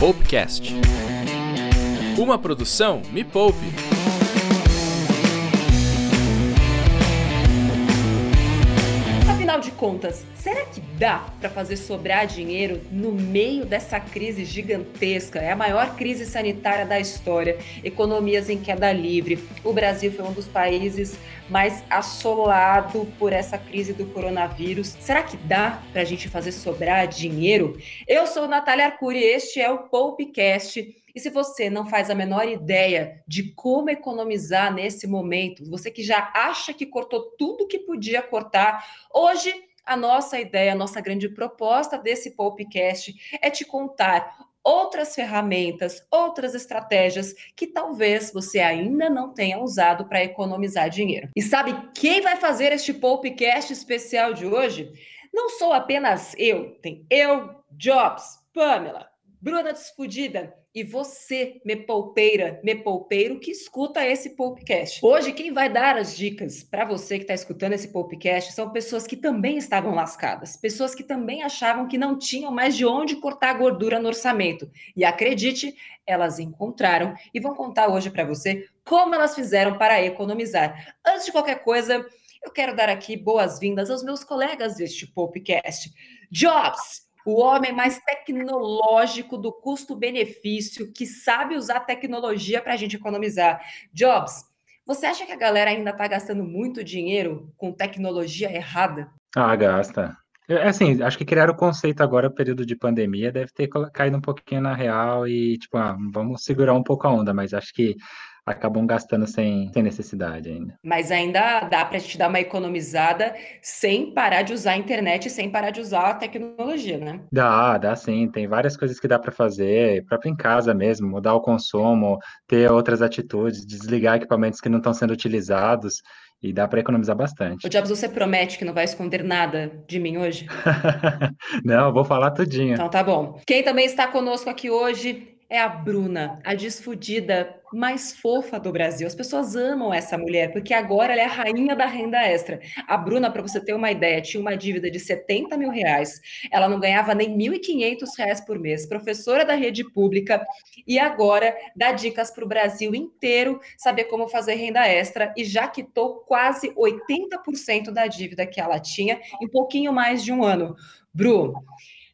Poupecast. Uma produção Me Poupe. Contas, será que dá para fazer sobrar dinheiro no meio dessa crise gigantesca? É a maior crise sanitária da história, economias em queda livre. O Brasil foi um dos países mais assolado por essa crise do coronavírus. Será que dá para a gente fazer sobrar dinheiro? Eu sou Natália Arcuri, este é o Poupecast. E se você não faz a menor ideia de como economizar nesse momento, você que já acha que cortou tudo que podia cortar, hoje a nossa ideia, a nossa grande proposta desse podcast é te contar outras ferramentas, outras estratégias que talvez você ainda não tenha usado para economizar dinheiro. E sabe quem vai fazer este podcast especial de hoje? Não sou apenas eu, tem eu, Jobs, Pamela, Bruna Desfudida e você, me poupeira, me poupeiro, que escuta esse podcast. Hoje, quem vai dar as dicas para você que está escutando esse podcast são pessoas que também estavam lascadas, pessoas que também achavam que não tinham mais de onde cortar gordura no orçamento. E acredite, elas encontraram e vão contar hoje para você como elas fizeram para economizar. Antes de qualquer coisa, eu quero dar aqui boas-vindas aos meus colegas deste podcast. Jobs, o homem mais tecnológico do custo-benefício, que sabe usar tecnologia para a gente economizar. Jobs, você acha que a galera ainda está gastando muito dinheiro com tecnologia errada? Ah, gasta. É assim, acho que criaram o conceito agora, período de pandemia, deve ter caído um pouquinho na real e, tipo, ah, vamos segurar um pouco a onda, mas acho que acabam gastando sem, sem necessidade ainda. Mas ainda dá para te dar uma economizada sem parar de usar a internet, sem parar de usar a tecnologia, né? Dá, dá sim. Tem várias coisas que dá para fazer, próprio em casa mesmo, mudar o consumo, ter outras atitudes, desligar equipamentos que não estão sendo utilizados. E dá para economizar bastante. O Jobs, você promete que não vai esconder nada de mim hoje? não, vou falar tudinho. Então tá bom. Quem também está conosco aqui hoje é a Bruna, a desfudida mais fofa do Brasil. As pessoas amam essa mulher, porque agora ela é a rainha da renda extra. A Bruna, para você ter uma ideia, tinha uma dívida de 70 mil reais. Ela não ganhava nem 1.500 reais por mês. Professora da rede pública e agora dá dicas para o Brasil inteiro saber como fazer renda extra e já quitou quase 80% da dívida que ela tinha em pouquinho mais de um ano. Bru,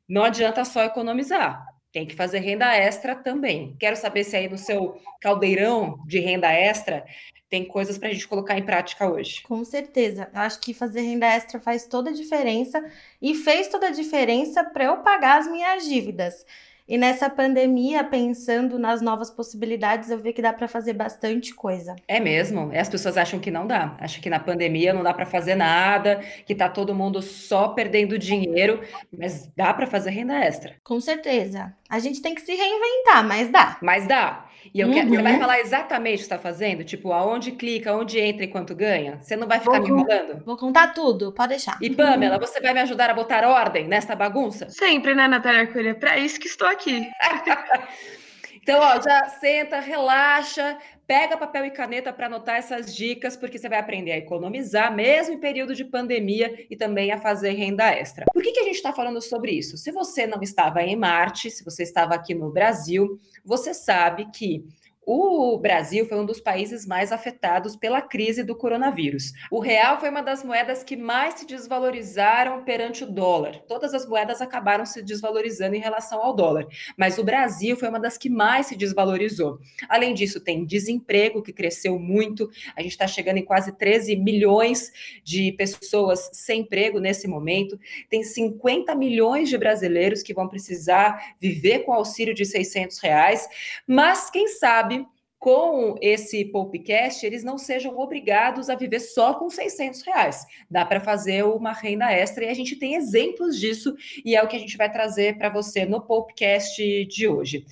não adianta só economizar tem que fazer renda extra também. Quero saber se aí no seu caldeirão de renda extra tem coisas para a gente colocar em prática hoje. Com certeza. Eu acho que fazer renda extra faz toda a diferença e fez toda a diferença para eu pagar as minhas dívidas. E nessa pandemia, pensando nas novas possibilidades, eu vi que dá para fazer bastante coisa. É mesmo? E as pessoas acham que não dá. Acham que na pandemia não dá para fazer nada, que tá todo mundo só perdendo dinheiro, mas dá para fazer renda extra. Com certeza. A gente tem que se reinventar, mas dá. Mas dá. E eu uhum. quero, você vai uhum. falar exatamente o que está fazendo? Tipo, aonde clica, onde entra e quanto ganha? Você não vai ficar vou, me enrolando? Vou contar tudo, pode deixar. E Pamela, você vai me ajudar a botar ordem nesta bagunça? Sempre, né, Natália Arculha? Para isso que estou aqui. então, ó, já senta, relaxa, pega papel e caneta para anotar essas dicas, porque você vai aprender a economizar, mesmo em período de pandemia, e também a fazer renda extra. Por que, que a gente está falando sobre isso? Se você não estava em Marte, se você estava aqui no Brasil, você sabe que o Brasil foi um dos países mais afetados pela crise do coronavírus. O real foi uma das moedas que mais se desvalorizaram perante o dólar. Todas as moedas acabaram se desvalorizando em relação ao dólar, mas o Brasil foi uma das que mais se desvalorizou. Além disso, tem desemprego que cresceu muito. A gente está chegando em quase 13 milhões de pessoas sem emprego nesse momento. Tem 50 milhões de brasileiros que vão precisar viver com auxílio de 600 reais. Mas quem sabe com esse podcast, eles não sejam obrigados a viver só com 600 reais. Dá para fazer uma renda extra e a gente tem exemplos disso e é o que a gente vai trazer para você no podcast de hoje.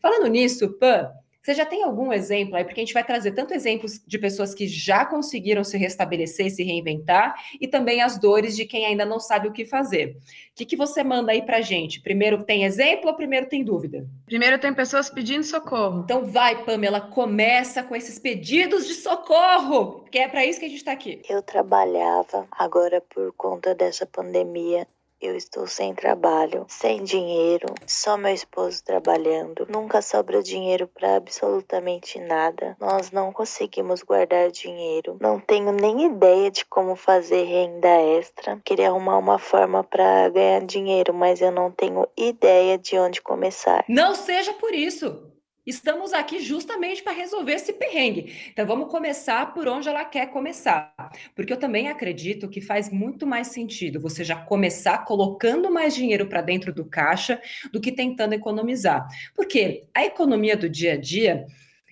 Falando nisso, Pan, você já tem algum exemplo aí? Porque a gente vai trazer tanto exemplos de pessoas que já conseguiram se restabelecer, se reinventar, e também as dores de quem ainda não sabe o que fazer. O que, que você manda aí pra gente? Primeiro tem exemplo ou primeiro tem dúvida? Primeiro tem pessoas pedindo socorro. Então vai, Pamela, começa com esses pedidos de socorro, que é para isso que a gente está aqui. Eu trabalhava, agora por conta dessa pandemia, eu estou sem trabalho, sem dinheiro, só meu esposo trabalhando. Nunca sobra dinheiro para absolutamente nada. Nós não conseguimos guardar dinheiro. Não tenho nem ideia de como fazer renda extra. Queria arrumar uma forma para ganhar dinheiro, mas eu não tenho ideia de onde começar. Não seja por isso. Estamos aqui justamente para resolver esse perrengue. Então vamos começar por onde ela quer começar, porque eu também acredito que faz muito mais sentido você já começar colocando mais dinheiro para dentro do caixa do que tentando economizar. Porque a economia do dia a dia,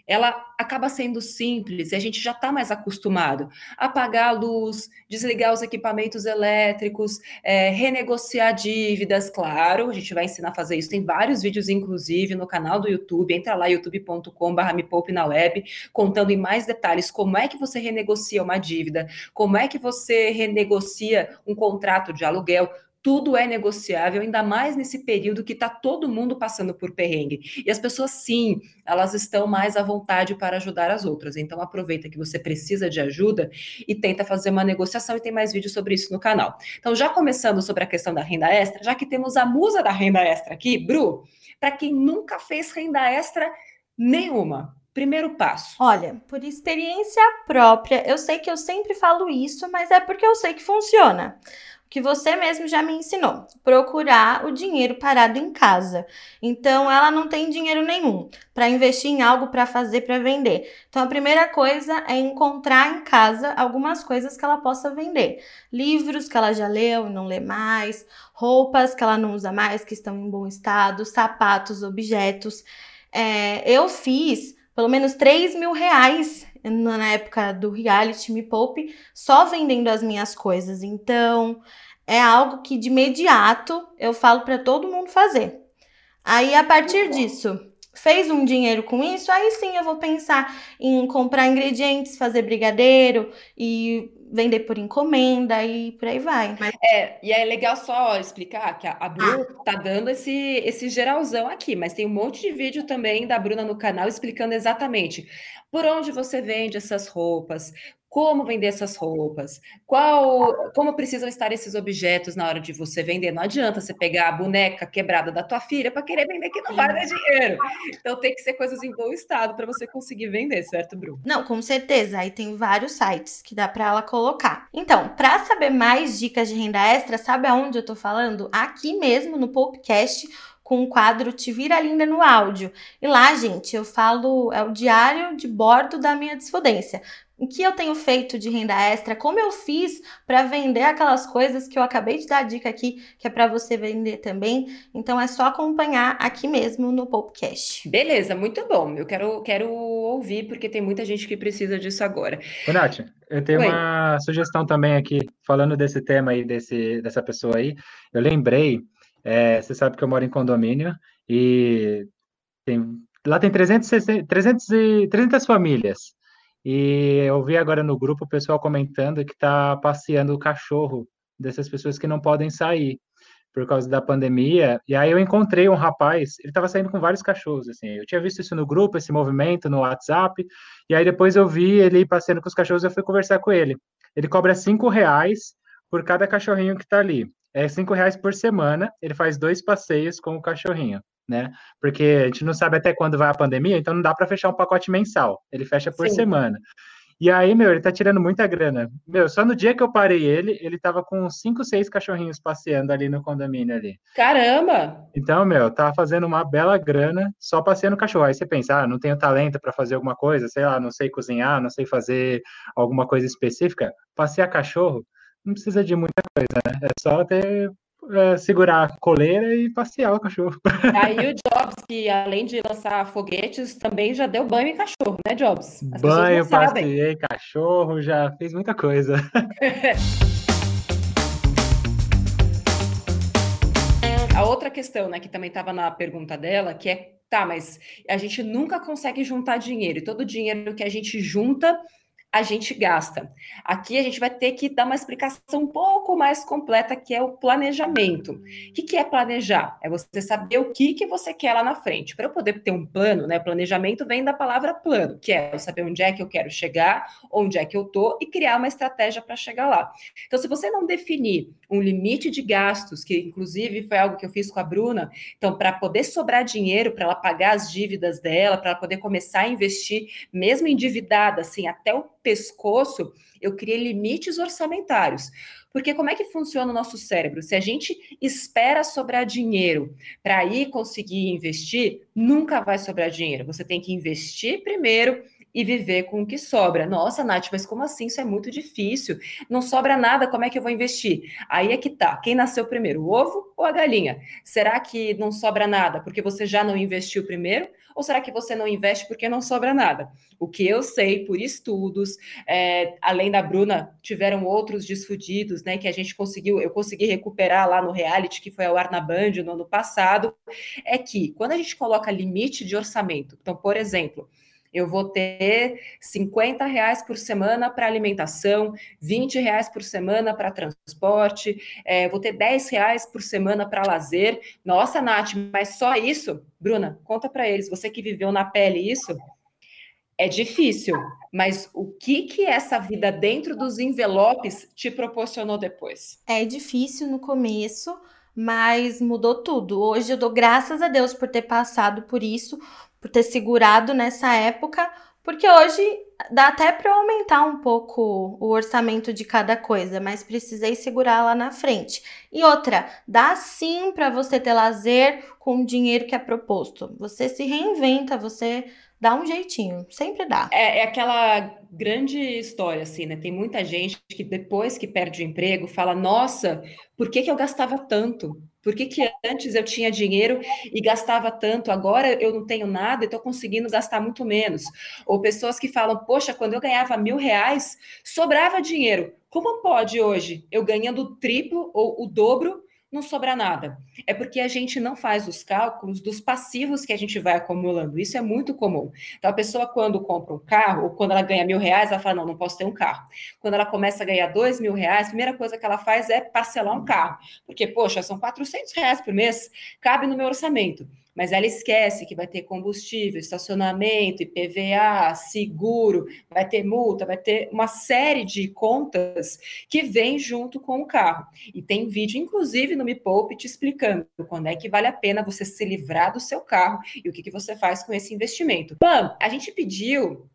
ela acaba sendo simples e a gente já está mais acostumado apagar a luz, desligar os equipamentos elétricos, é, renegociar dívidas, claro, a gente vai ensinar a fazer isso. Tem vários vídeos, inclusive, no canal do YouTube. Entra lá, youtube.com.br me poupe na web, contando em mais detalhes como é que você renegocia uma dívida, como é que você renegocia um contrato de aluguel tudo é negociável, ainda mais nesse período que está todo mundo passando por perrengue. E as pessoas, sim, elas estão mais à vontade para ajudar as outras. Então, aproveita que você precisa de ajuda e tenta fazer uma negociação. E tem mais vídeos sobre isso no canal. Então, já começando sobre a questão da renda extra, já que temos a musa da renda extra aqui, Bru, para quem nunca fez renda extra nenhuma, Primeiro passo. Olha, por experiência própria, eu sei que eu sempre falo isso, mas é porque eu sei que funciona que você mesmo já me ensinou. Procurar o dinheiro parado em casa. Então, ela não tem dinheiro nenhum para investir em algo para fazer para vender. Então, a primeira coisa é encontrar em casa algumas coisas que ela possa vender. Livros que ela já leu e não lê mais, roupas que ela não usa mais, que estão em bom estado, sapatos, objetos. É, eu fiz pelo menos 3 mil reais na época do reality Me Poupe, só vendendo as minhas coisas. Então, é algo que de imediato eu falo para todo mundo fazer. Aí, a partir disso, fez um dinheiro com isso, aí sim eu vou pensar em comprar ingredientes, fazer brigadeiro e vender por encomenda e por aí vai. Mas... É, e é legal só explicar que a, a Bruna ah. tá dando esse, esse geralzão aqui, mas tem um monte de vídeo também da Bruna no canal explicando exatamente por onde você vende essas roupas, como vender essas roupas, qual, como precisam estar esses objetos na hora de você vender. Não adianta você pegar a boneca quebrada da tua filha para querer vender que não vai dar dinheiro. Então tem que ser coisas em bom estado para você conseguir vender, certo, Bruno? Não, com certeza. Aí tem vários sites que dá para ela colocar. Então, para saber mais dicas de renda extra, sabe aonde eu tô falando? Aqui mesmo no podcast com o quadro Te Vira Linda no áudio. E lá, gente, eu falo, é o diário de bordo da minha desfodência. O que eu tenho feito de renda extra, como eu fiz para vender aquelas coisas que eu acabei de dar dica aqui, que é para você vender também. Então é só acompanhar aqui mesmo no podcast. Beleza, muito bom. Eu quero, quero ouvir, porque tem muita gente que precisa disso agora. Ô, Nath, eu tenho Oi. uma sugestão também aqui, falando desse tema aí, desse, dessa pessoa aí. Eu lembrei é, você sabe que eu moro em condomínio e tem, lá tem 360, 300, e, 300 famílias. E eu vi agora no grupo o pessoal comentando que está passeando o cachorro dessas pessoas que não podem sair por causa da pandemia. E aí eu encontrei um rapaz, ele estava saindo com vários cachorros, assim. Eu tinha visto isso no grupo, esse movimento no WhatsApp. E aí depois eu vi ele passeando com os cachorros, eu fui conversar com ele. Ele cobra cinco reais por cada cachorrinho que está ali é cinco reais por semana. Ele faz dois passeios com o cachorrinho, né? Porque a gente não sabe até quando vai a pandemia, então não dá para fechar um pacote mensal. Ele fecha por Sim. semana. E aí, meu, ele tá tirando muita grana. Meu, só no dia que eu parei ele, ele tava com cinco, seis cachorrinhos passeando ali no condomínio ali. Caramba! Então, meu, tava fazendo uma bela grana só passeando cachorro. Aí você pensa, ah, não tenho talento para fazer alguma coisa, sei lá, não sei cozinhar, não sei fazer alguma coisa específica. Passear cachorro, não precisa de muita coisa, né? É só ter é, segurar a coleira e passear o cachorro. Aí o Jobs, que além de lançar foguetes, também já deu banho em cachorro, né, Jobs? As banho, passei cachorro, já fez muita coisa. a outra questão, né, que também estava na pergunta dela, que é, tá, mas a gente nunca consegue juntar dinheiro, e todo o dinheiro que a gente junta a gente gasta. Aqui a gente vai ter que dar uma explicação um pouco mais completa, que é o planejamento. O que, que é planejar? É você saber o que, que você quer lá na frente. Para eu poder ter um plano, né? Planejamento vem da palavra plano, que é eu saber onde é que eu quero chegar, onde é que eu tô e criar uma estratégia para chegar lá. Então, se você não definir um limite de gastos, que inclusive foi algo que eu fiz com a Bruna, então, para poder sobrar dinheiro para ela pagar as dívidas dela, para ela poder começar a investir, mesmo endividada, assim, até o pescoço, eu criei limites orçamentários. Porque como é que funciona o nosso cérebro? Se a gente espera sobrar dinheiro para ir conseguir investir, nunca vai sobrar dinheiro. Você tem que investir primeiro e viver com o que sobra. Nossa, Nath, mas como assim? Isso é muito difícil. Não sobra nada, como é que eu vou investir? Aí é que tá. Quem nasceu primeiro, o ovo ou a galinha? Será que não sobra nada porque você já não investiu primeiro? Ou será que você não investe porque não sobra nada? O que eu sei por estudos, é, além da Bruna, tiveram outros desfudidos, né? Que a gente conseguiu, eu consegui recuperar lá no reality que foi ao ar na Band no ano passado, é que quando a gente coloca limite de orçamento, então, por exemplo, eu vou ter 50 reais por semana para alimentação, 20 reais por semana para transporte, é, vou ter 10 reais por semana para lazer. Nossa, Nath, mas só isso? Bruna, conta para eles, você que viveu na pele isso, é difícil, mas o que que essa vida dentro dos envelopes te proporcionou depois? É difícil no começo, mas mudou tudo. Hoje eu dou graças a Deus por ter passado por isso, por ter segurado nessa época, porque hoje dá até para aumentar um pouco o orçamento de cada coisa, mas precisei segurar lá na frente. E outra, dá sim para você ter lazer com o dinheiro que é proposto. Você se reinventa, você dá um jeitinho, sempre dá. É, é, aquela grande história, assim, né? Tem muita gente que depois que perde o emprego fala: Nossa, por que, que eu gastava tanto? Por que, que antes eu tinha dinheiro e gastava tanto? Agora eu não tenho nada e estou conseguindo gastar muito menos. Ou pessoas que falam: Poxa, quando eu ganhava mil reais, sobrava dinheiro. Como pode hoje, eu ganhando o triplo ou o dobro, não sobra nada. É porque a gente não faz os cálculos dos passivos que a gente vai acumulando. Isso é muito comum. Então, a pessoa, quando compra um carro, ou quando ela ganha mil reais, ela fala: não, não posso ter um carro. Quando ela começa a ganhar dois mil reais, a primeira coisa que ela faz é parcelar um carro. Porque, poxa, são 400 reais por mês, cabe no meu orçamento mas ela esquece que vai ter combustível, estacionamento, IPVA, seguro, vai ter multa, vai ter uma série de contas que vem junto com o carro. E tem vídeo, inclusive, no Me Poupe, te explicando quando é que vale a pena você se livrar do seu carro e o que, que você faz com esse investimento. Bom, a gente pediu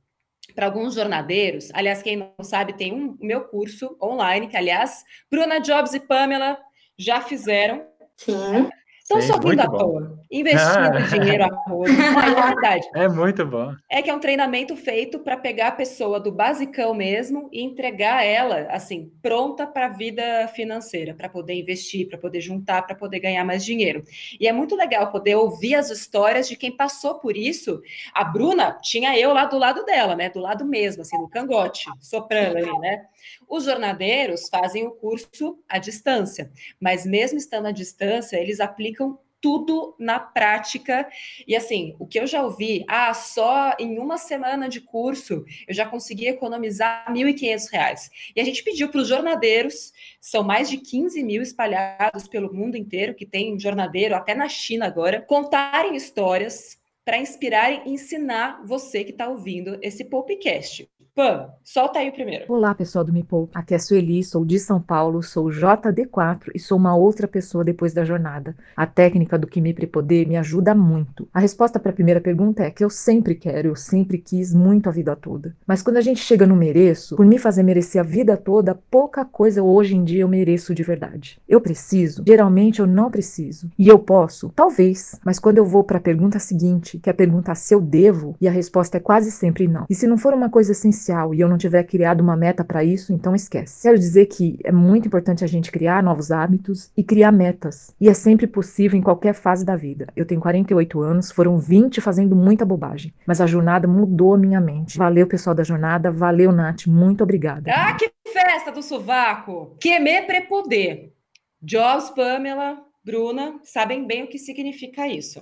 para alguns jornadeiros, aliás, quem não sabe, tem um meu curso online, que, aliás, Bruna Jobs e Pamela já fizeram. Sim. Estão sorrindo à toa, investindo ah. dinheiro a roda. É verdade. É muito bom. É que é um treinamento feito para pegar a pessoa do basicão mesmo e entregar ela, assim, pronta para a vida financeira, para poder investir, para poder juntar, para poder ganhar mais dinheiro. E é muito legal poder ouvir as histórias de quem passou por isso. A Bruna tinha eu lá do lado dela, né? Do lado mesmo, assim, no cangote, soprando ali, né? Os jornadeiros fazem o curso à distância, mas mesmo estando à distância, eles aplicam tudo na prática. E assim, o que eu já ouvi, ah, só em uma semana de curso eu já consegui economizar R$ 1.500. E a gente pediu para os jornadeiros, são mais de 15 mil espalhados pelo mundo inteiro, que tem jornadeiro até na China agora, contarem histórias para inspirar e ensinar você que está ouvindo esse podcast. Pam, solta aí o primeiro. Olá, pessoal do Me Poupe. Aqui é Sueli, sou de São Paulo, sou JD4 e sou uma outra pessoa depois da jornada. A técnica do que me prepoder me ajuda muito. A resposta para a primeira pergunta é que eu sempre quero, eu sempre quis muito a vida toda. Mas quando a gente chega no mereço, por me fazer merecer a vida toda, pouca coisa hoje em dia eu mereço de verdade. Eu preciso? Geralmente eu não preciso. E eu posso? Talvez. Mas quando eu vou para a pergunta seguinte, que é a pergunta se eu devo, e a resposta é quase sempre não. E se não for uma coisa essencial, e eu não tiver criado uma meta para isso, então esquece. Quero dizer que é muito importante a gente criar novos hábitos e criar metas. E é sempre possível em qualquer fase da vida. Eu tenho 48 anos, foram 20 fazendo muita bobagem, mas a jornada mudou a minha mente. Valeu, pessoal da jornada, valeu, Nath, muito obrigada. Ah, que festa do sovaco! Quemer prepoder. Jobs, Pamela, Bruna, sabem bem o que significa isso.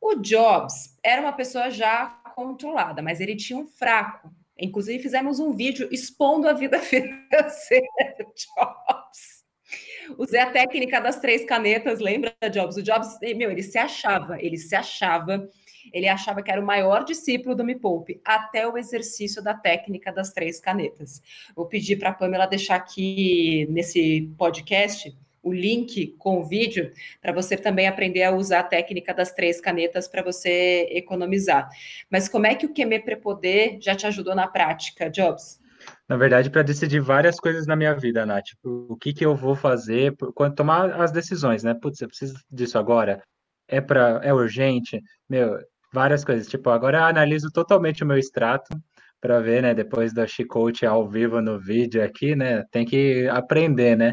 O Jobs era uma pessoa já controlada, mas ele tinha um fraco Inclusive, fizemos um vídeo expondo a vida financeira Jobs. Usei a técnica das três canetas, lembra, Jobs? O Jobs, meu, ele se achava, ele se achava, ele achava que era o maior discípulo do Me Poupe, até o exercício da técnica das três canetas. Vou pedir para a Pamela deixar aqui nesse podcast o link com o vídeo para você também aprender a usar a técnica das três canetas para você economizar. Mas como é que o QME Prepoder já te ajudou na prática, Jobs? Na verdade, para decidir várias coisas na minha vida, Nath. O que, que eu vou fazer, quando tomar as decisões, né? Putz, eu preciso disso agora. É para, é urgente, meu, várias coisas. Tipo, agora eu analiso totalmente o meu extrato para ver, né? Depois da Chicote ao vivo no vídeo aqui, né? Tem que aprender, né?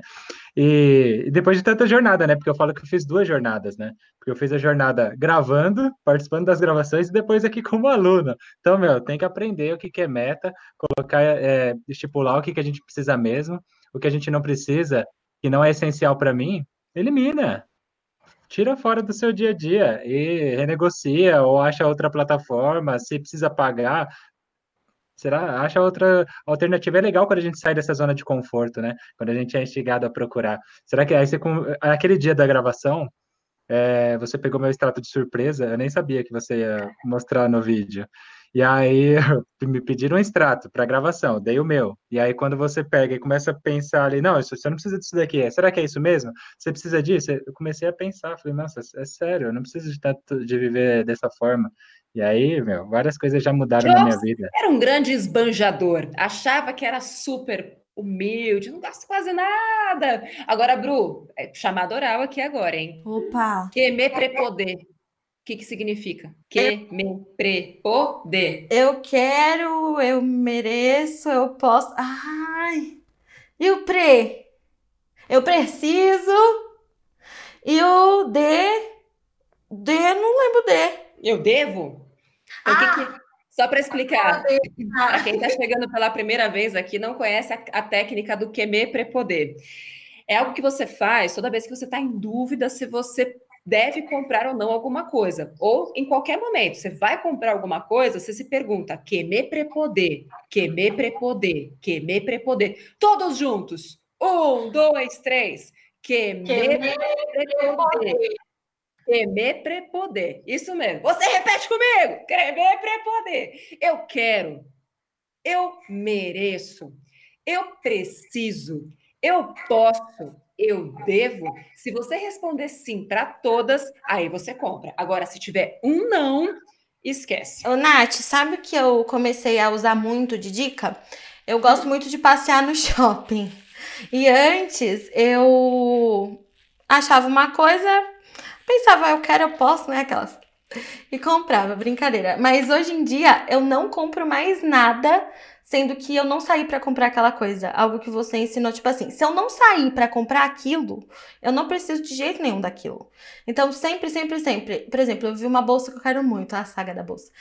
E, depois de tanta jornada, né? Porque eu falo que eu fiz duas jornadas, né? Porque eu fiz a jornada gravando, participando das gravações e depois aqui como aluno. Então, meu, tem que aprender o que, que é meta, colocar, é, estipular o que, que a gente precisa mesmo, o que a gente não precisa, que não é essencial para mim, elimina. Tira fora do seu dia a dia e renegocia ou acha outra plataforma. Se precisa pagar, Será? Acha outra alternativa. É legal quando a gente sai dessa zona de conforto, né? Quando a gente é instigado a procurar. Será que aí você, aquele dia da gravação, é, você pegou meu extrato de surpresa? Eu nem sabia que você ia mostrar no vídeo. E aí me pediram um extrato para gravação, dei o meu. E aí quando você pega e começa a pensar ali, não, isso, você não precisa disso daqui, será que é isso mesmo? Você precisa disso? Eu comecei a pensar, falei, nossa, é sério, eu não preciso de, tanto, de viver dessa forma. E aí, meu, várias coisas já mudaram na minha vida. Era um grande esbanjador, achava que era super humilde, não gasto quase nada. Agora, Bru, é chamada oral aqui agora, hein? Opa! Que me prepoder. O que, que significa? Que me prepoder. Eu quero, eu mereço, eu posso. Ai! E o pre? Eu preciso. E o de? De, não lembro de. Eu devo? Ah, que que... Só para explicar, para quem está chegando pela primeira vez aqui, não conhece a, a técnica do QME prepoder. É algo que você faz toda vez que você está em dúvida se você deve comprar ou não alguma coisa. Ou em qualquer momento, você vai comprar alguma coisa, você se pergunta: que me prepoder, que me prepoder, que me prepoder. Todos juntos. Um, dois, três. Que me prepoder. Temer prepoder. Isso mesmo. Você repete comigo. Temer prepoder. Eu quero. Eu mereço. Eu preciso. Eu posso. Eu devo. Se você responder sim para todas, aí você compra. Agora, se tiver um não, esquece. Ô, Nath, sabe que eu comecei a usar muito de dica? Eu gosto muito de passear no shopping. E antes eu achava uma coisa, pensava, eu quero, eu posso, né? Aquelas. E comprava, brincadeira. Mas hoje em dia eu não compro mais nada, sendo que eu não saí para comprar aquela coisa. Algo que você ensinou, tipo assim, se eu não sair para comprar aquilo, eu não preciso de jeito nenhum daquilo. Então, sempre, sempre, sempre. Por exemplo, eu vi uma bolsa que eu quero muito, a saga da bolsa.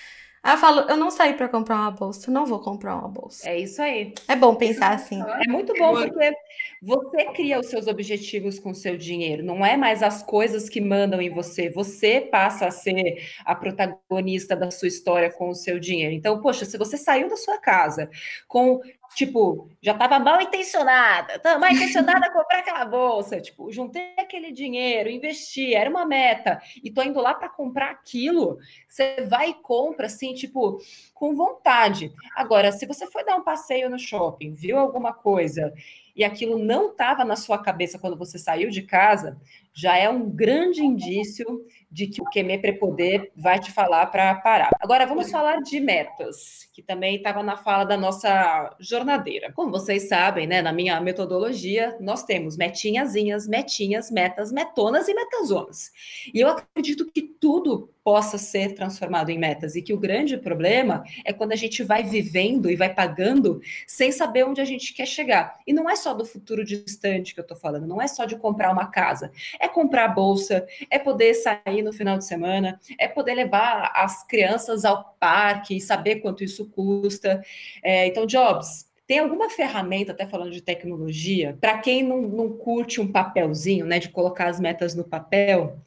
Aí eu falo, eu não saí para comprar uma bolsa, não vou comprar uma bolsa. É isso aí. É bom pensar assim. É muito bom porque você cria os seus objetivos com o seu dinheiro, não é mais as coisas que mandam em você. Você passa a ser a protagonista da sua história com o seu dinheiro. Então, poxa, se você saiu da sua casa com tipo, já estava mal intencionada, estava mal intencionada a comprar aquela bolsa, tipo, juntei aquele dinheiro, investi, era uma meta, e tô indo lá para comprar aquilo, você vai e compra, assim, tipo, com vontade. Agora, se você foi dar um passeio no shopping, viu alguma coisa, e aquilo não estava na sua cabeça quando você saiu de casa, já é um grande indício de que o QME Prepoder vai te falar para parar. Agora vamos falar de metas, que também estava na fala da nossa jornadeira. Como vocês sabem, né, na minha metodologia, nós temos metinhazinhas, metinhas, metas, metonas e metazonas. E eu acredito que tudo possa ser transformado em metas e que o grande problema é quando a gente vai vivendo e vai pagando sem saber onde a gente quer chegar. E não é só do futuro distante que eu estou falando, não é só de comprar uma casa, é comprar bolsa, é poder sair no final de semana, é poder levar as crianças ao parque e saber quanto isso custa. É, então, Jobs, tem alguma ferramenta, até falando de tecnologia, para quem não, não curte um papelzinho, né, de colocar as metas no papel,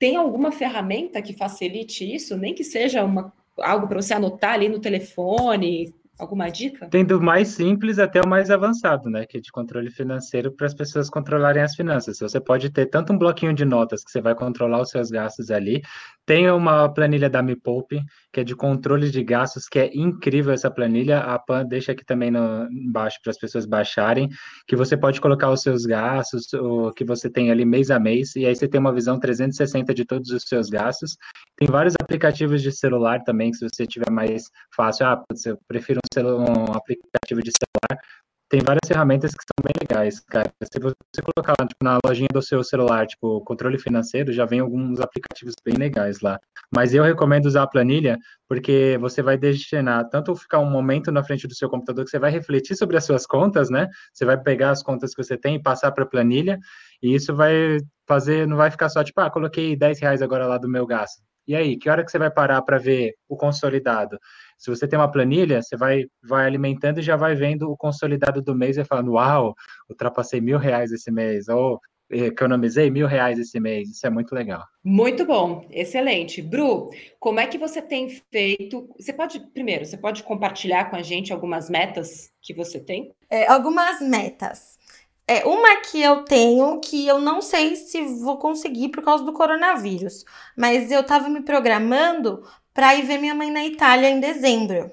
tem alguma ferramenta que facilite isso, nem que seja uma, algo para você anotar ali no telefone, Alguma dica? Tem do mais simples até o mais avançado, né? Que é de controle financeiro para as pessoas controlarem as finanças. Você pode ter tanto um bloquinho de notas que você vai controlar os seus gastos ali. Tem uma planilha da Me Poupe, que é de controle de gastos, que é incrível essa planilha. A Pan deixa aqui também no, embaixo para as pessoas baixarem, que você pode colocar os seus gastos, o que você tem ali mês a mês, e aí você tem uma visão 360 de todos os seus gastos. Tem vários aplicativos de celular também, que se você tiver mais fácil, ah, eu prefiro um, um aplicativo de celular, tem várias ferramentas que são bem legais, cara. Se você colocar tipo, na lojinha do seu celular, tipo, controle financeiro, já vem alguns aplicativos bem legais lá. Mas eu recomendo usar a planilha, porque você vai destinar tanto ficar um momento na frente do seu computador que você vai refletir sobre as suas contas, né? Você vai pegar as contas que você tem e passar para a planilha, e isso vai fazer, não vai ficar só tipo, ah, coloquei 10 reais agora lá do meu gasto. E aí, que hora que você vai parar para ver o consolidado? Se você tem uma planilha, você vai, vai alimentando e já vai vendo o consolidado do mês e falando, uau, ultrapassei mil reais esse mês, ou economizei mil reais esse mês. Isso é muito legal. Muito bom, excelente. Bru, como é que você tem feito? Você pode, primeiro, você pode compartilhar com a gente algumas metas que você tem? É, algumas metas. É, uma que eu tenho que eu não sei se vou conseguir por causa do coronavírus, mas eu tava me programando para ir ver minha mãe na Itália em dezembro.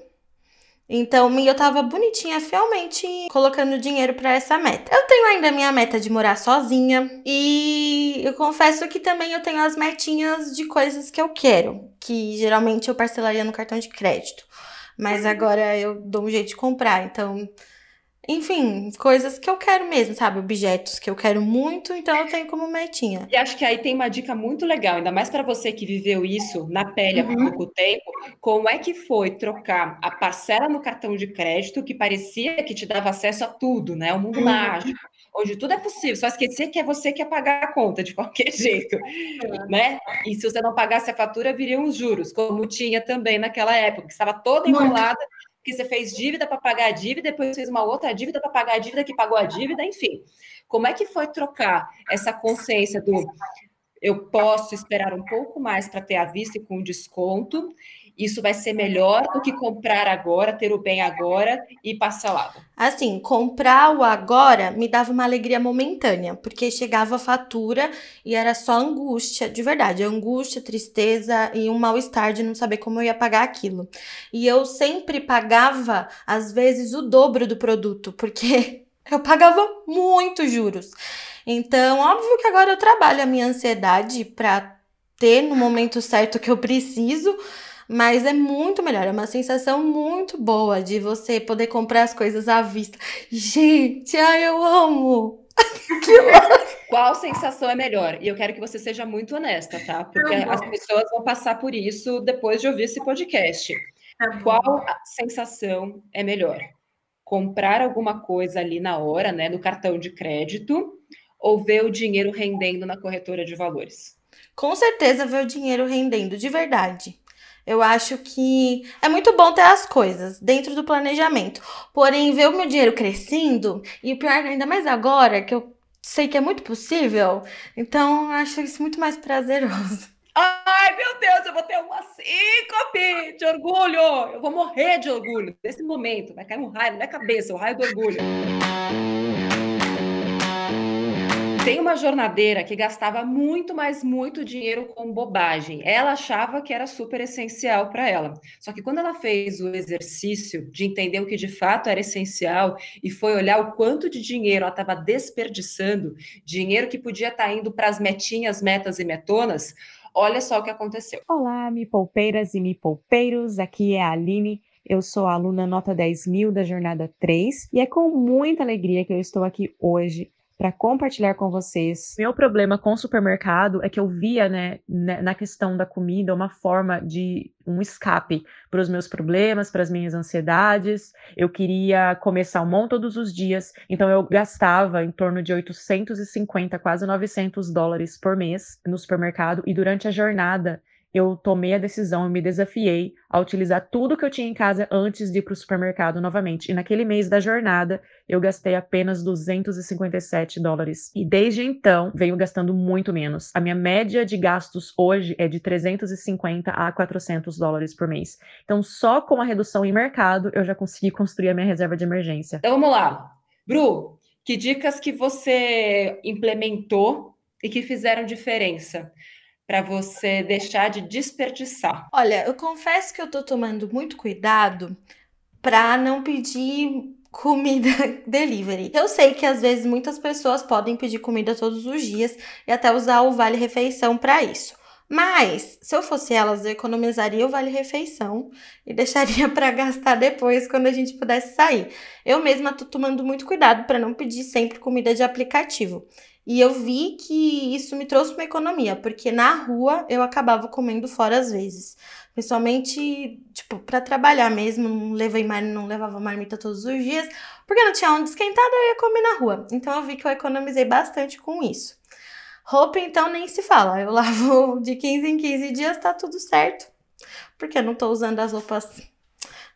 Então, eu tava bonitinha, fielmente colocando dinheiro para essa meta. Eu tenho ainda a minha meta de morar sozinha e eu confesso que também eu tenho as metinhas de coisas que eu quero, que geralmente eu parcelaria no cartão de crédito. Mas agora eu dou um jeito de comprar, então enfim, coisas que eu quero mesmo, sabe? Objetos que eu quero muito, então eu tenho como metinha. E acho que aí tem uma dica muito legal, ainda mais para você que viveu isso na pele uhum. há pouco tempo. Como é que foi trocar a parcela no cartão de crédito que parecia que te dava acesso a tudo, né? O mundo uhum. mágico, onde tudo é possível, só esquecer que é você que ia pagar a conta de qualquer jeito, uhum. né? E se você não pagasse a fatura, viriam os juros, como tinha também naquela época, que estava toda enrolada. Muito que você fez dívida para pagar a dívida, depois fez uma outra dívida para pagar a dívida que pagou a dívida, enfim. Como é que foi trocar essa consciência do eu posso esperar um pouco mais para ter a vista e com desconto isso vai ser melhor do que comprar agora, ter o bem agora e parcelado. Assim, comprar o agora me dava uma alegria momentânea, porque chegava a fatura e era só angústia, de verdade, angústia, tristeza e um mal-estar de não saber como eu ia pagar aquilo. E eu sempre pagava, às vezes, o dobro do produto, porque eu pagava muito juros. Então, óbvio que agora eu trabalho a minha ansiedade para ter no momento certo que eu preciso, mas é muito melhor, é uma sensação muito boa de você poder comprar as coisas à vista. Gente, ai, eu amo! que Qual sensação é melhor? E eu quero que você seja muito honesta, tá? Porque tá as pessoas vão passar por isso depois de ouvir esse podcast. Tá Qual sensação é melhor? Comprar alguma coisa ali na hora, né, no cartão de crédito, ou ver o dinheiro rendendo na corretora de valores? Com certeza ver o dinheiro rendendo, de verdade. Eu acho que é muito bom ter as coisas dentro do planejamento. Porém, ver o meu dinheiro crescendo, e o pior ainda mais agora, que eu sei que é muito possível, então acho isso muito mais prazeroso. Ai, meu Deus, eu vou ter uma síncope de orgulho. Eu vou morrer de orgulho nesse momento. Vai cair um raio na minha cabeça, o raio do orgulho. Tem uma jornadeira que gastava muito, mas muito dinheiro com bobagem. Ela achava que era super essencial para ela. Só que quando ela fez o exercício de entender o que de fato era essencial e foi olhar o quanto de dinheiro ela estava desperdiçando, dinheiro que podia estar tá indo para as metinhas, metas e metonas, olha só o que aconteceu. Olá, me poupeiras e me poupeiros, aqui é a Aline. Eu sou a aluna nota 10 mil da jornada 3 e é com muita alegria que eu estou aqui hoje para compartilhar com vocês. Meu problema com o supermercado é que eu via, né, né na questão da comida, uma forma de um escape para os meus problemas, para as minhas ansiedades. Eu queria comer salmão todos os dias, então eu gastava em torno de 850, quase 900 dólares por mês no supermercado e durante a jornada eu tomei a decisão, eu me desafiei a utilizar tudo que eu tinha em casa antes de ir para o supermercado novamente. E naquele mês da jornada, eu gastei apenas 257 dólares. E desde então, venho gastando muito menos. A minha média de gastos hoje é de 350 a 400 dólares por mês. Então, só com a redução em mercado, eu já consegui construir a minha reserva de emergência. Então, vamos lá. Bru, que dicas que você implementou e que fizeram diferença? Para você deixar de desperdiçar? Olha, eu confesso que eu tô tomando muito cuidado para não pedir comida delivery. Eu sei que às vezes muitas pessoas podem pedir comida todos os dias e até usar o vale refeição para isso. Mas, se eu fosse elas, eu economizaria o vale refeição e deixaria para gastar depois quando a gente pudesse sair. Eu mesma tô tomando muito cuidado para não pedir sempre comida de aplicativo. E eu vi que isso me trouxe uma economia, porque na rua eu acabava comendo fora às vezes. Principalmente, tipo, para trabalhar mesmo, não, levei mar... não levava marmita todos os dias, porque não tinha onde esquentar, eu ia comer na rua. Então eu vi que eu economizei bastante com isso. Roupa, então, nem se fala. Eu lavo de 15 em 15 dias, tá tudo certo. Porque eu não tô usando as roupas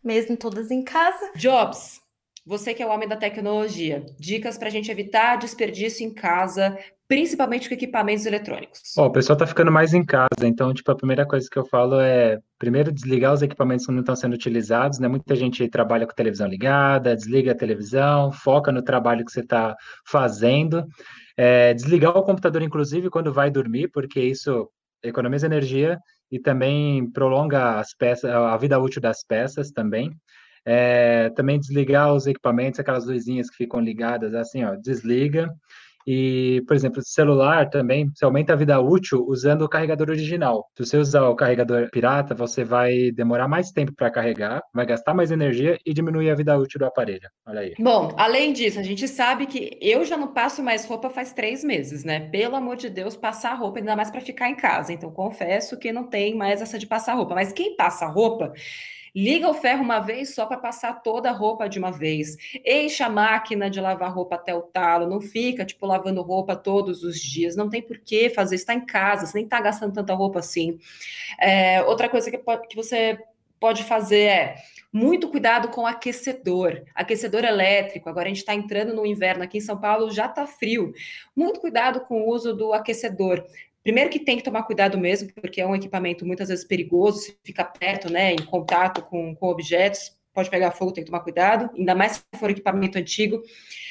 mesmo todas em casa. Jobs, você que é o homem da tecnologia, dicas para a gente evitar desperdício em casa, principalmente com equipamentos eletrônicos. O pessoal está ficando mais em casa, então, tipo, a primeira coisa que eu falo é, primeiro, desligar os equipamentos que não estão sendo utilizados, né? Muita gente trabalha com televisão ligada, desliga a televisão, foca no trabalho que você está fazendo. É, desligar o computador, inclusive, quando vai dormir, porque isso economiza energia e também prolonga as peças, a vida útil das peças também. É, também desligar os equipamentos, aquelas luzinhas que ficam ligadas, assim, ó, desliga. E, por exemplo, celular também, você aumenta a vida útil usando o carregador original. Se você usar o carregador pirata, você vai demorar mais tempo para carregar, vai gastar mais energia e diminuir a vida útil do aparelho. Olha aí. Bom, além disso, a gente sabe que eu já não passo mais roupa faz três meses, né? Pelo amor de Deus, passar roupa ainda mais para ficar em casa. Então, confesso que não tem mais essa de passar roupa. Mas quem passa roupa Liga o ferro uma vez só para passar toda a roupa de uma vez. Enche a máquina de lavar roupa até o talo. Não fica, tipo, lavando roupa todos os dias. Não tem por que fazer. Está em casa, você nem está gastando tanta roupa assim. É, outra coisa que, que você pode fazer é muito cuidado com aquecedor, aquecedor elétrico. Agora a gente está entrando no inverno aqui em São Paulo, já está frio. Muito cuidado com o uso do aquecedor. Primeiro que tem que tomar cuidado mesmo, porque é um equipamento muitas vezes perigoso, se fica perto, né, em contato com, com objetos, pode pegar fogo, tem que tomar cuidado, ainda mais se for equipamento antigo.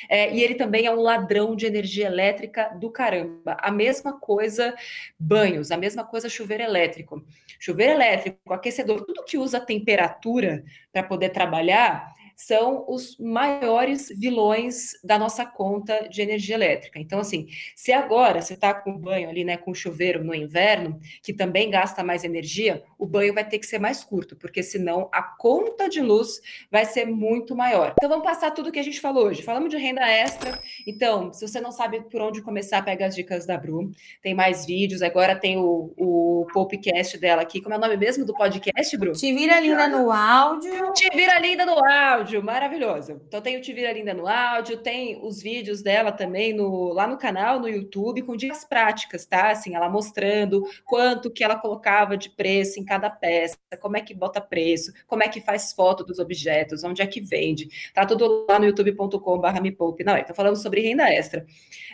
É, e ele também é um ladrão de energia elétrica do caramba. A mesma coisa banhos, a mesma coisa chuveiro elétrico. Chuveiro elétrico, aquecedor, tudo que usa temperatura para poder trabalhar, são os maiores vilões da nossa conta de energia elétrica. Então, assim, se agora você está com banho ali, né, com chuveiro no inverno, que também gasta mais energia, o banho vai ter que ser mais curto, porque senão a conta de luz vai ser muito maior. Então, vamos passar tudo que a gente falou hoje. Falamos de renda extra. Então, se você não sabe por onde começar, pega as dicas da Bru. Tem mais vídeos. Agora tem o, o podcast dela aqui. Como é o nome mesmo do podcast, Bru? Te vira linda no áudio. Te vira linda no áudio áudio maravilhosa. Então tem o Te Vira Linda no áudio, tem os vídeos dela também no, lá no canal, no YouTube, com dicas práticas, tá? Assim, ela mostrando quanto que ela colocava de preço em cada peça, como é que bota preço, como é que faz foto dos objetos, onde é que vende. Tá tudo lá no youtube.com.br me poupe. Não, então falando sobre renda extra.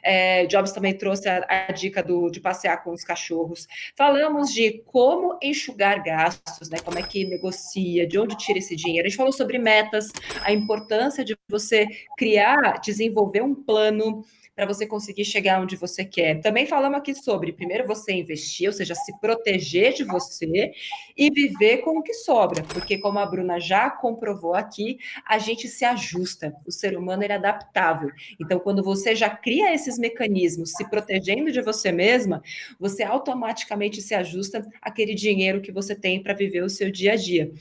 É, Jobs também trouxe a, a dica do, de passear com os cachorros. Falamos de como enxugar gastos, né? Como é que negocia, de onde tira esse dinheiro. A gente falou sobre metas, a importância de você criar, desenvolver um plano para você conseguir chegar onde você quer. Também falamos aqui sobre, primeiro, você investir, ou seja, se proteger de você e viver com o que sobra, porque como a Bruna já comprovou aqui, a gente se ajusta, o ser humano é adaptável. Então, quando você já cria esses mecanismos, se protegendo de você mesma, você automaticamente se ajusta àquele dinheiro que você tem para viver o seu dia a dia.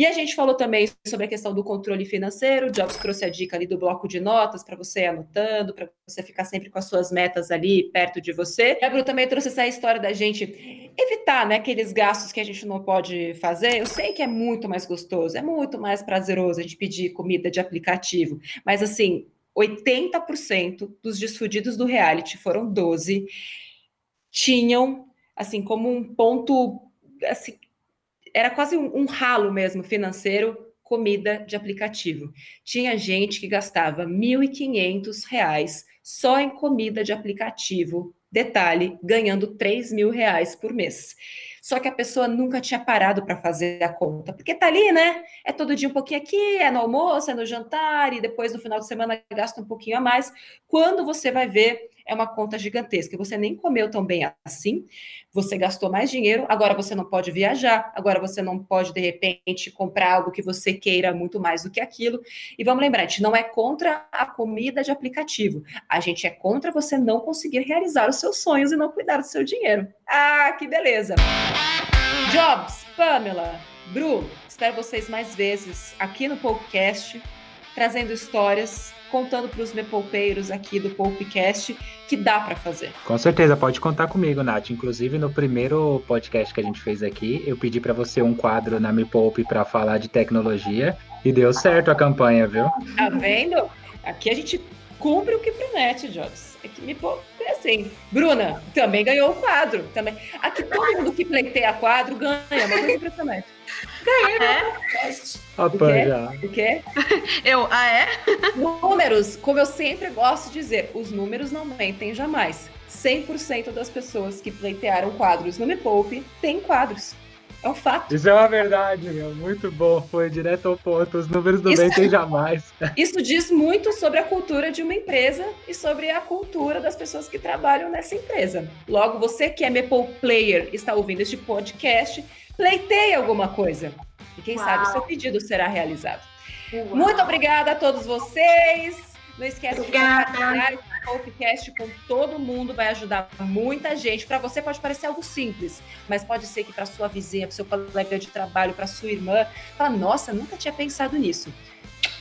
E a gente falou também sobre a questão do controle financeiro. O Jobs trouxe a dica ali do bloco de notas para você ir anotando, para você ficar sempre com as suas metas ali perto de você. E a Bru também trouxe essa história da gente evitar né, aqueles gastos que a gente não pode fazer. Eu sei que é muito mais gostoso, é muito mais prazeroso a gente pedir comida de aplicativo, mas assim, 80% dos desfudidos do reality foram 12 tinham assim como um ponto assim, era quase um, um ralo mesmo financeiro comida de aplicativo. Tinha gente que gastava R$ 1.500 só em comida de aplicativo. Detalhe, ganhando 3 mil reais por mês. Só que a pessoa nunca tinha parado para fazer a conta, porque tá ali, né? É todo dia um pouquinho aqui, é no almoço, é no jantar, e depois no final de semana gasta um pouquinho a mais. Quando você vai ver, é uma conta gigantesca. Você nem comeu tão bem assim, você gastou mais dinheiro, agora você não pode viajar, agora você não pode, de repente, comprar algo que você queira muito mais do que aquilo. E vamos lembrar, a gente não é contra a comida de aplicativo, a gente é contra você não conseguir realizar os seus sonhos e não cuidar do seu dinheiro. Ah, que beleza! Jobs, Pamela, Bru, espero vocês mais vezes aqui no podcast, trazendo histórias contando para os mepolpeiros aqui do Poupecast que dá para fazer. Com certeza, pode contar comigo, Nath. Inclusive, no primeiro podcast que a gente fez aqui, eu pedi para você um quadro na Me Poupe para falar de tecnologia e deu certo a campanha, viu? Tá vendo? Aqui a gente cumpre o que promete, Jobs. É que Me é assim. Bruna também ganhou o quadro. Também. Aqui todo mundo que pleiteia quadro ganha, uma coisa impressionante. Ganhei é? Opa, já. O quê? Eu, ah, é? Números, como eu sempre gosto de dizer, os números não mentem jamais. 100% das pessoas que pleitearam quadros no Me Poupe têm quadros. É um fato. Isso é uma verdade, meu. Muito bom. Foi direto ao ponto. Os números não mentem jamais. Isso diz muito sobre a cultura de uma empresa e sobre a cultura das pessoas que trabalham nessa empresa. Logo, você que é Meeple Player está ouvindo este podcast, pleiteie alguma coisa. E quem Uau. sabe o seu pedido será realizado. Uau. Muito obrigada a todos vocês. Não esquece Obrigada. de compartilhar podcast com todo mundo, vai ajudar muita gente. Para você pode parecer algo simples, mas pode ser que para sua vizinha, para seu colega de trabalho, para sua irmã, fala: "Nossa, nunca tinha pensado nisso".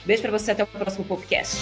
Beijo para você até o próximo podcast.